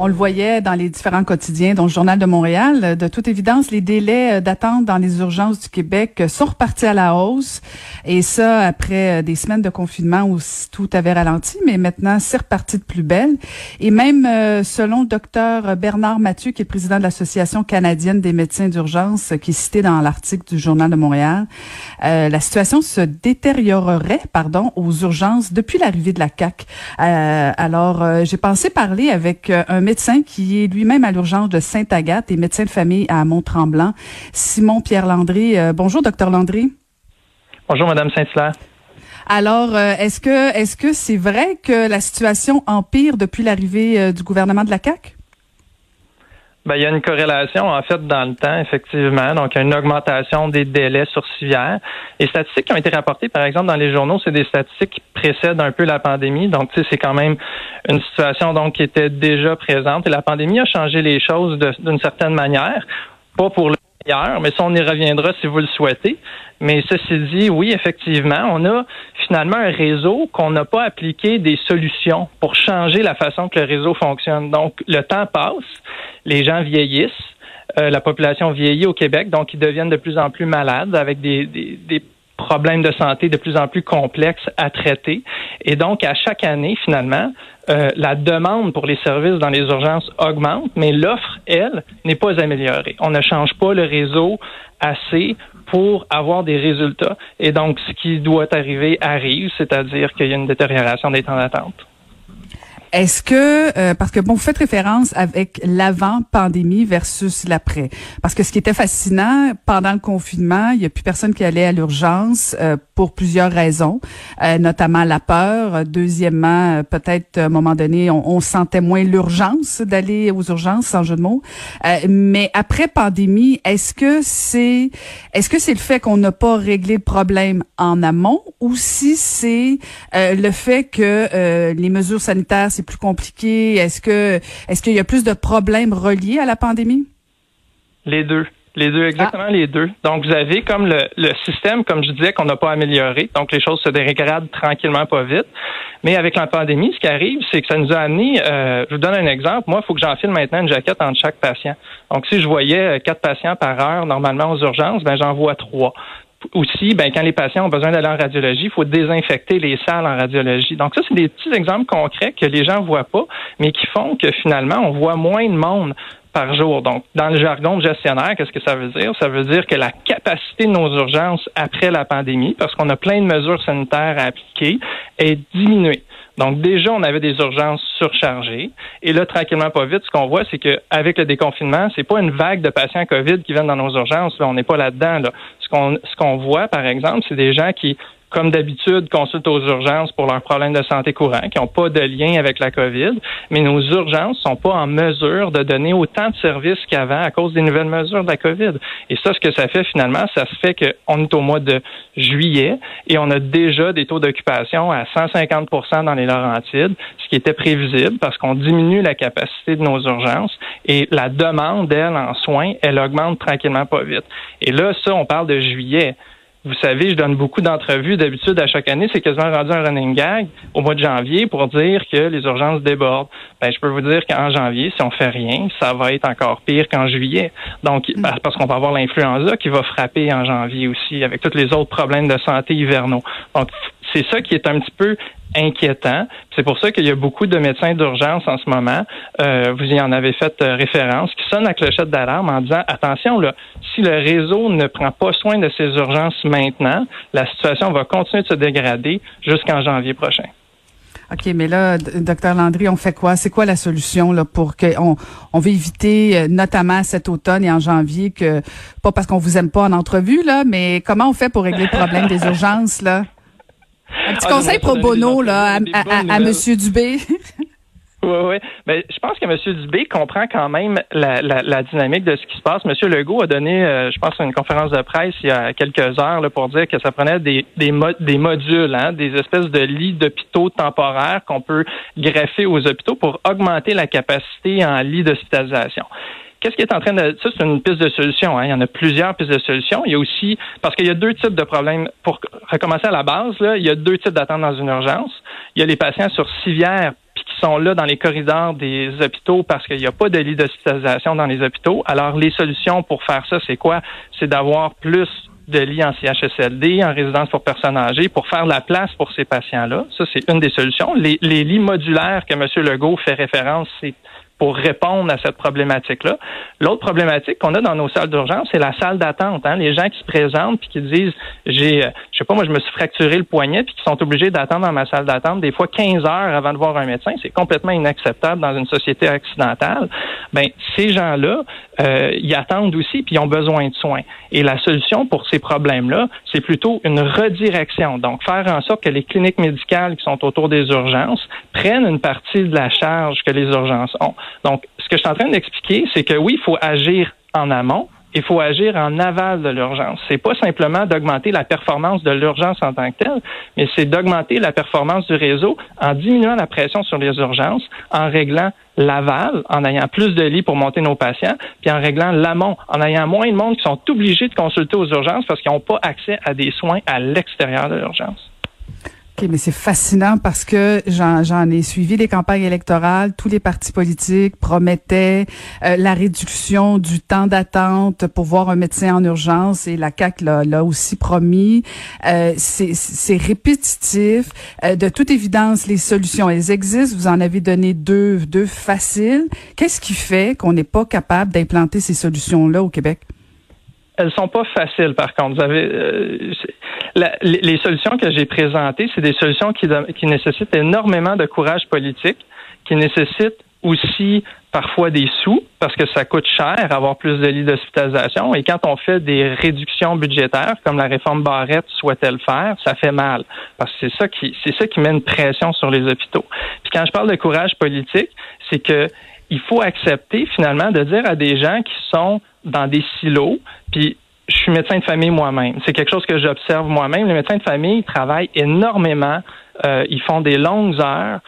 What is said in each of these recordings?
On le voyait dans les différents quotidiens, dont le Journal de Montréal. De toute évidence, les délais d'attente dans les urgences du Québec sont repartis à la hausse. Et ça, après des semaines de confinement où tout avait ralenti, mais maintenant, c'est reparti de plus belle. Et même euh, selon le docteur Bernard Mathieu, qui est président de l'Association canadienne des médecins d'urgence, qui est cité dans l'article du Journal de Montréal, euh, la situation se détériorerait, pardon, aux urgences depuis l'arrivée de la. Euh, alors, j'ai pensé parler avec un médecin qui est lui-même à l'urgence de Sainte-Agathe et médecin de famille à Mont-Tremblant, Simon Pierre Landry. bonjour, docteur Landry. Bonjour, Madame Saint-Hilaire. Alors, euh, est-ce que est-ce que c'est vrai que la situation empire depuis l'arrivée euh, du gouvernement de la CAC? Ben, il y a une corrélation, en fait, dans le temps, effectivement. Donc, une augmentation des délais sur civière. Les statistiques qui ont été rapportées, par exemple, dans les journaux, c'est des statistiques qui précèdent un peu la pandémie. Donc, tu sais, c'est quand même une situation, donc, qui était déjà présente. Et la pandémie a changé les choses d'une certaine manière. Pas pour le mais ça, on y reviendra si vous le souhaitez. Mais ceci dit, oui, effectivement, on a finalement un réseau qu'on n'a pas appliqué des solutions pour changer la façon que le réseau fonctionne. Donc, le temps passe, les gens vieillissent, euh, la population vieillit au Québec, donc ils deviennent de plus en plus malades avec des, des, des problèmes de santé de plus en plus complexes à traiter. Et donc, à chaque année, finalement, euh, la demande pour les services dans les urgences augmente, mais l'offre, elle, n'est pas améliorée. On ne change pas le réseau assez pour avoir des résultats. Et donc, ce qui doit arriver arrive, c'est-à-dire qu'il y a une détérioration des temps d'attente. Est-ce que euh, parce que bon, vous faites référence avec l'avant pandémie versus l'après. Parce que ce qui était fascinant pendant le confinement, il y a plus personne qui allait à l'urgence euh, pour plusieurs raisons, euh, notamment la peur. Deuxièmement, peut-être à un moment donné, on, on sentait moins l'urgence d'aller aux urgences, sans jeu de mots. mais après pandémie, est-ce que c'est est-ce que c'est le fait qu'on n'a pas réglé le problème en amont ou si c'est le fait que les mesures sanitaires c'est plus compliqué? Est-ce que est-ce qu'il y a plus de problèmes reliés à la pandémie? Les deux. Les deux, exactement ah. les deux. Donc, vous avez comme le, système, comme je disais, qu'on n'a pas amélioré. Donc, les choses se dégradent tranquillement, pas vite. Mais avec la pandémie, ce qui arrive, c'est que ça nous a amené, euh, je vous donne un exemple. Moi, il faut que j'enfile maintenant une jaquette entre chaque patient. Donc, si je voyais euh, quatre patients par heure, normalement aux urgences, ben j'en vois trois aussi, ben, quand les patients ont besoin d'aller en radiologie, il faut désinfecter les salles en radiologie. Donc ça, c'est des petits exemples concrets que les gens voient pas, mais qui font que finalement, on voit moins de monde par jour. Donc, dans le jargon gestionnaire, qu'est-ce que ça veut dire? Ça veut dire que la capacité de nos urgences après la pandémie, parce qu'on a plein de mesures sanitaires à appliquer, est diminuée. Donc déjà, on avait des urgences surchargées. Et là, tranquillement, pas vite, ce qu'on voit, c'est qu'avec le déconfinement, c'est pas une vague de patients COVID qui viennent dans nos urgences. Là, on n'est pas là-dedans. Là. Ce qu'on ce qu'on voit, par exemple, c'est des gens qui comme d'habitude, consultent aux urgences pour leurs problèmes de santé courants, qui n'ont pas de lien avec la COVID, mais nos urgences sont pas en mesure de donner autant de services qu'avant à cause des nouvelles mesures de la COVID. Et ça, ce que ça fait finalement, ça se fait qu'on est au mois de juillet et on a déjà des taux d'occupation à 150% dans les Laurentides, ce qui était prévisible parce qu'on diminue la capacité de nos urgences et la demande, elle, en soins, elle augmente tranquillement pas vite. Et là, ça, on parle de juillet. Vous savez, je donne beaucoup d'entrevues d'habitude à chaque année. C'est quasiment rendu un running gag au mois de janvier pour dire que les urgences débordent. Ben, je peux vous dire qu'en janvier, si on fait rien, ça va être encore pire qu'en juillet. Donc, mm. parce qu'on va avoir l'influenza qui va frapper en janvier aussi, avec tous les autres problèmes de santé hivernaux. Donc, c'est ça qui est un petit peu inquiétant. C'est pour ça qu'il y a beaucoup de médecins d'urgence en ce moment, euh, vous y en avez fait euh, référence, qui sonnent la clochette d'alarme en disant attention, là, si le réseau ne prend pas soin de ces urgences maintenant, la situation va continuer de se dégrader jusqu'en janvier prochain. OK, mais là, docteur Landry, on fait quoi? C'est quoi la solution là pour qu'on on veut éviter, euh, notamment cet automne et en janvier, que pas parce qu'on vous aime pas en entrevue, là, mais comment on fait pour régler le problème des urgences, là? Un petit ah, conseil pro bono là, à, à, à, Monsieur Dubé. Oui, oui. Mais je pense que M. Dubé comprend quand même la, la, la, dynamique de ce qui se passe. M. Legault a donné, euh, je pense, une conférence de presse il y a quelques heures là, pour dire que ça prenait des, des, des modules, hein, des espèces de lits d'hôpitaux temporaires qu'on peut greffer aux hôpitaux pour augmenter la capacité en lits d'hospitalisation. Qu'est-ce qui est en train de... Ça, c'est une piste de solution. Hein. Il y en a plusieurs pistes de solution. Il y a aussi... Parce qu'il y a deux types de problèmes. Pour recommencer à la base, là, il y a deux types d'attentes dans une urgence. Il y a les patients sur civière qui sont là dans les corridors des hôpitaux parce qu'il n'y a pas de lit d'hospitalisation dans les hôpitaux. Alors, les solutions pour faire ça, c'est quoi? C'est d'avoir plus de lits en CHSLD, en résidence pour personnes âgées, pour faire la place pour ces patients-là. Ça, c'est une des solutions. Les, les lits modulaires que M. Legault fait référence, c'est pour répondre à cette problématique-là. L'autre problématique qu'on a dans nos salles d'urgence, c'est la salle d'attente. Hein? Les gens qui se présentent puis qui disent, j'ai, euh, je sais pas, moi, je me suis fracturé le poignet puis qui sont obligés d'attendre dans ma salle d'attente des fois 15 heures avant de voir un médecin. C'est complètement inacceptable dans une société occidentale. Ben, ces gens-là, euh, ils attendent aussi puis ils ont besoin de soins. Et la solution pour ces problèmes-là, c'est plutôt une redirection. Donc, faire en sorte que les cliniques médicales qui sont autour des urgences prennent une partie de la charge que les urgences ont. Donc, ce que je suis en train d'expliquer, c'est que oui, il faut agir en amont, il faut agir en aval de l'urgence. C'est pas simplement d'augmenter la performance de l'urgence en tant que telle, mais c'est d'augmenter la performance du réseau en diminuant la pression sur les urgences, en réglant l'aval, en ayant plus de lits pour monter nos patients, puis en réglant l'amont, en ayant moins de monde qui sont obligés de consulter aux urgences parce qu'ils n'ont pas accès à des soins à l'extérieur de l'urgence. OK, mais c'est fascinant parce que j'en ai suivi des campagnes électorales. Tous les partis politiques promettaient euh, la réduction du temps d'attente pour voir un médecin en urgence et la CAQ l'a aussi promis. Euh, c'est répétitif. Euh, de toute évidence, les solutions, elles existent. Vous en avez donné deux, deux faciles. Qu'est-ce qui fait qu'on n'est pas capable d'implanter ces solutions-là au Québec? Elles sont pas faciles, par contre. Vous avez euh, les, solutions que j'ai présentées, c'est des solutions qui, nécessitent énormément de courage politique, qui nécessitent aussi parfois des sous parce que ça coûte cher avoir plus de lits d'hospitalisation et quand on fait des réductions budgétaires comme la réforme Barrette souhaitait le faire, ça fait mal parce que c'est ça qui c'est ça qui met une pression sur les hôpitaux. Puis quand je parle de courage politique, c'est que il faut accepter finalement de dire à des gens qui sont dans des silos. Puis je suis médecin de famille moi-même. C'est quelque chose que j'observe moi-même. Les médecins de famille travaillent énormément. Euh, ils font des longues heures,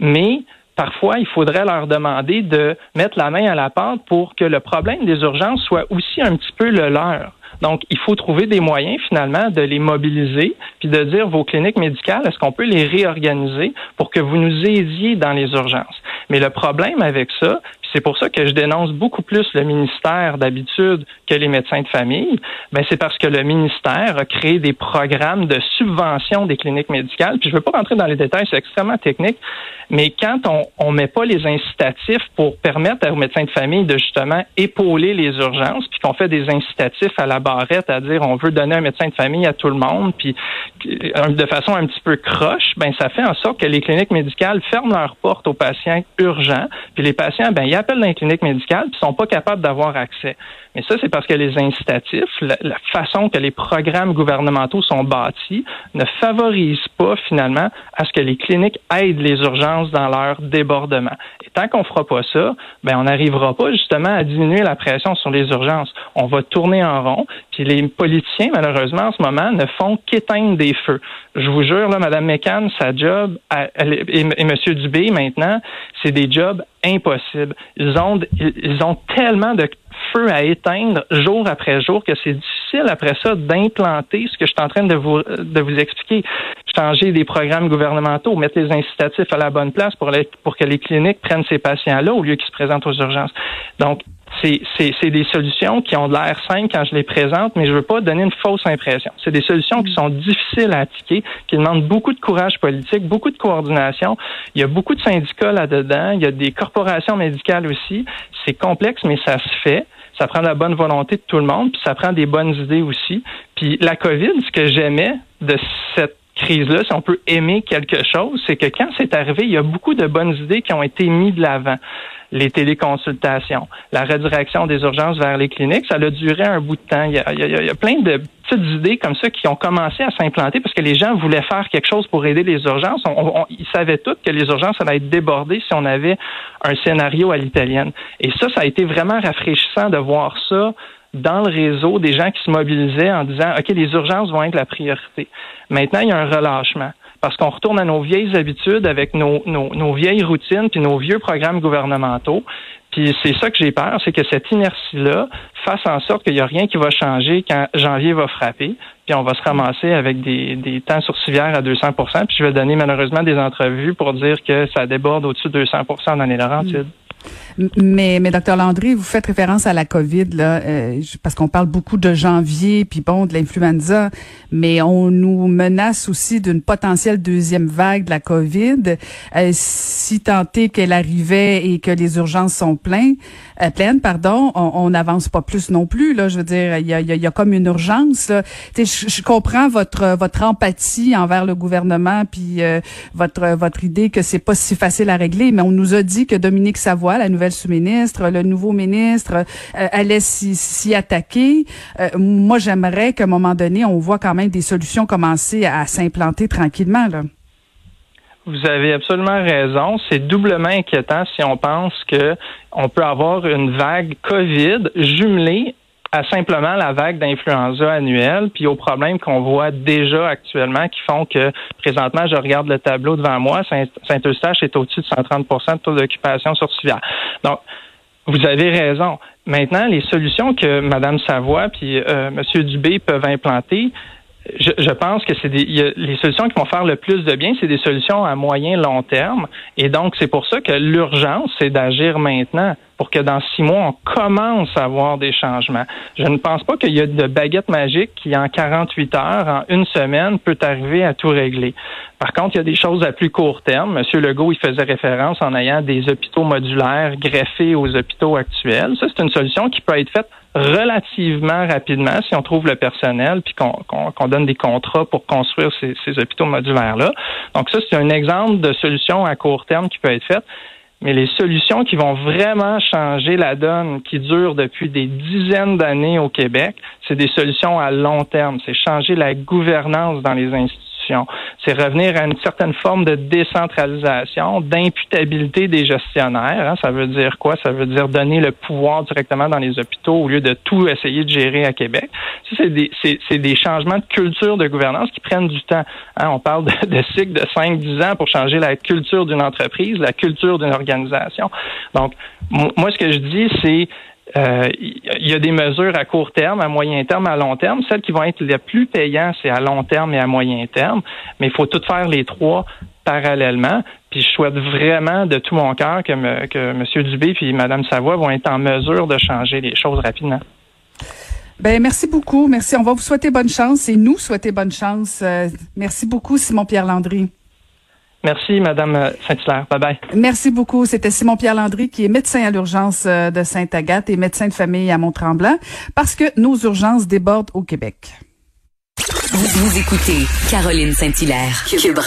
mais parfois, il faudrait leur demander de mettre la main à la pâte pour que le problème des urgences soit aussi un petit peu le leur. Donc, il faut trouver des moyens finalement de les mobiliser, puis de dire vos cliniques médicales, est-ce qu'on peut les réorganiser pour que vous nous aidiez dans les urgences? Mais le problème avec ça, c'est pour ça que je dénonce beaucoup plus le ministère d'habitude que les médecins de famille. Ben c'est parce que le ministère a créé des programmes de subvention des cliniques médicales. Puis je ne veux pas rentrer dans les détails, c'est extrêmement technique, mais quand on ne met pas les incitatifs pour permettre aux médecins de famille de justement épauler les urgences, puis qu'on fait des incitatifs à la barrette à dire on veut donner un médecin de famille à tout le monde, puis euh, de façon un petit peu croche, ben ça fait en sorte que les cliniques médicales ferment leurs portes aux patients urgents, puis les patients ben ils appellent dans les cliniques médicales puis sont pas capables d'avoir accès. Mais ça, c'est parce que les incitatifs, la, façon que les programmes gouvernementaux sont bâtis, ne favorisent pas finalement à ce que les cliniques aident les urgences dans leur débordement. Et tant qu'on fera pas ça, ben on n'arrivera pas justement à diminuer la pression sur les urgences. On va tourner en rond. Puis les politiciens, malheureusement, en ce moment, ne font qu'éteindre des feux. Je vous jure, là, Mme McCann, sa job, et, et M. Dubé, maintenant, c'est des jobs impossibles. Ils ont, ils ont tellement de feu à éteindre jour après jour que c'est difficile après ça d'implanter ce que je suis en train de vous, de vous expliquer. Changer des programmes gouvernementaux, mettre les incitatifs à la bonne place pour, pour que les cliniques prennent ces patients-là au lieu qu'ils se présentent aux urgences. Donc, c'est des solutions qui ont de l'air simples quand je les présente, mais je veux pas donner une fausse impression. C'est des solutions qui sont difficiles à appliquer, qui demandent beaucoup de courage politique, beaucoup de coordination. Il y a beaucoup de syndicats là-dedans, il y a des corporations médicales aussi. C'est complexe, mais ça se fait. Ça prend la bonne volonté de tout le monde, puis ça prend des bonnes idées aussi. Puis la COVID, ce que j'aimais de cette crise-là, si on peut aimer quelque chose, c'est que quand c'est arrivé, il y a beaucoup de bonnes idées qui ont été mises de l'avant les téléconsultations, la redirection des urgences vers les cliniques, ça a duré un bout de temps. Il y a, plein de petites idées comme ça qui ont commencé à s'implanter parce que les gens voulaient faire quelque chose pour aider les urgences. ils savaient tous que les urgences allaient être débordées si on avait un scénario à l'italienne. Et ça, ça a été vraiment rafraîchissant de voir ça dans le réseau des gens qui se mobilisaient en disant, OK, les urgences vont être la priorité. Maintenant, il y a un relâchement parce qu'on retourne à nos vieilles habitudes avec nos, vieilles routines puis nos vieux programmes gouvernementaux. Puis c'est ça que j'ai peur, c'est que cette inertie-là fasse en sorte qu'il n'y a rien qui va changer quand janvier va frapper, puis on va se ramasser avec des, des temps sur civière à 200% Puis je vais donner malheureusement des entrevues pour dire que ça déborde au-dessus de 200 dans les Laurentides. Mais, mais docteur Landry, vous faites référence à la COVID là, euh, parce qu'on parle beaucoup de janvier, puis bon, de l'influenza, mais on nous menace aussi d'une potentielle deuxième vague de la COVID. Euh, si est qu'elle arrivait et que les urgences sont pleines, euh, pleines, pardon, on n'avance pas plus non plus. Là, je veux dire, il y a, y, y a, comme une urgence. Je, je comprends votre votre empathie envers le gouvernement, puis votre votre idée que c'est pas si facile à régler, mais on nous a dit que Dominique Savoie, la nouvelle sous-ministre, le nouveau ministre euh, allait s'y attaquer. Euh, moi, j'aimerais qu'à un moment donné, on voit quand même des solutions commencer à s'implanter tranquillement. Vous avez absolument raison. C'est doublement inquiétant si on pense que on peut avoir une vague COVID jumelée simplement la vague d'influenza annuelle, puis aux problèmes qu'on voit déjà actuellement qui font que présentement, je regarde le tableau devant moi, Saint-Eustache est au-dessus de 130% de taux d'occupation sur civière. Donc, vous avez raison. Maintenant, les solutions que Mme Savoie puis euh, M. Dubé peuvent implanter, je, je, pense que c'est les solutions qui vont faire le plus de bien, c'est des solutions à moyen long terme. Et donc, c'est pour ça que l'urgence, c'est d'agir maintenant pour que dans six mois, on commence à voir des changements. Je ne pense pas qu'il y a de baguette magique qui, en 48 heures, en une semaine, peut arriver à tout régler. Par contre, il y a des choses à plus court terme. Monsieur Legault, il faisait référence en ayant des hôpitaux modulaires greffés aux hôpitaux actuels. Ça, c'est une solution qui peut être faite relativement rapidement si on trouve le personnel puis qu'on donne des contrats pour construire ces, ces hôpitaux modulaires-là. Donc ça, c'est un exemple de solution à court terme qui peut être faite. Mais les solutions qui vont vraiment changer la donne, qui durent depuis des dizaines d'années au Québec, c'est des solutions à long terme. C'est changer la gouvernance dans les institutions c'est revenir à une certaine forme de décentralisation, d'imputabilité des gestionnaires. Hein. Ça veut dire quoi? Ça veut dire donner le pouvoir directement dans les hôpitaux au lieu de tout essayer de gérer à Québec. Ça, c'est des, des changements de culture de gouvernance qui prennent du temps. Hein. On parle de, de cycles de 5-10 ans pour changer la culture d'une entreprise, la culture d'une organisation. Donc, moi, ce que je dis, c'est euh, il y a des mesures à court terme, à moyen terme, à long terme. Celles qui vont être les plus payantes, c'est à long terme et à moyen terme. Mais il faut tout faire les trois parallèlement. Puis je souhaite vraiment de tout mon cœur que, que M. Dubé et Mme Savoie vont être en mesure de changer les choses rapidement. Ben merci beaucoup, merci. On va vous souhaiter bonne chance et nous souhaiter bonne chance. Euh, merci beaucoup, Simon Pierre Landry. Merci, Madame Saint-Hilaire. Bye bye. Merci beaucoup. C'était Simon-Pierre Landry, qui est médecin à l'urgence euh, de Sainte-Agathe et médecin de famille à Mont-Tremblant, parce que nos urgences débordent au Québec. Vous, écoutez Caroline Saint-Hilaire, Cube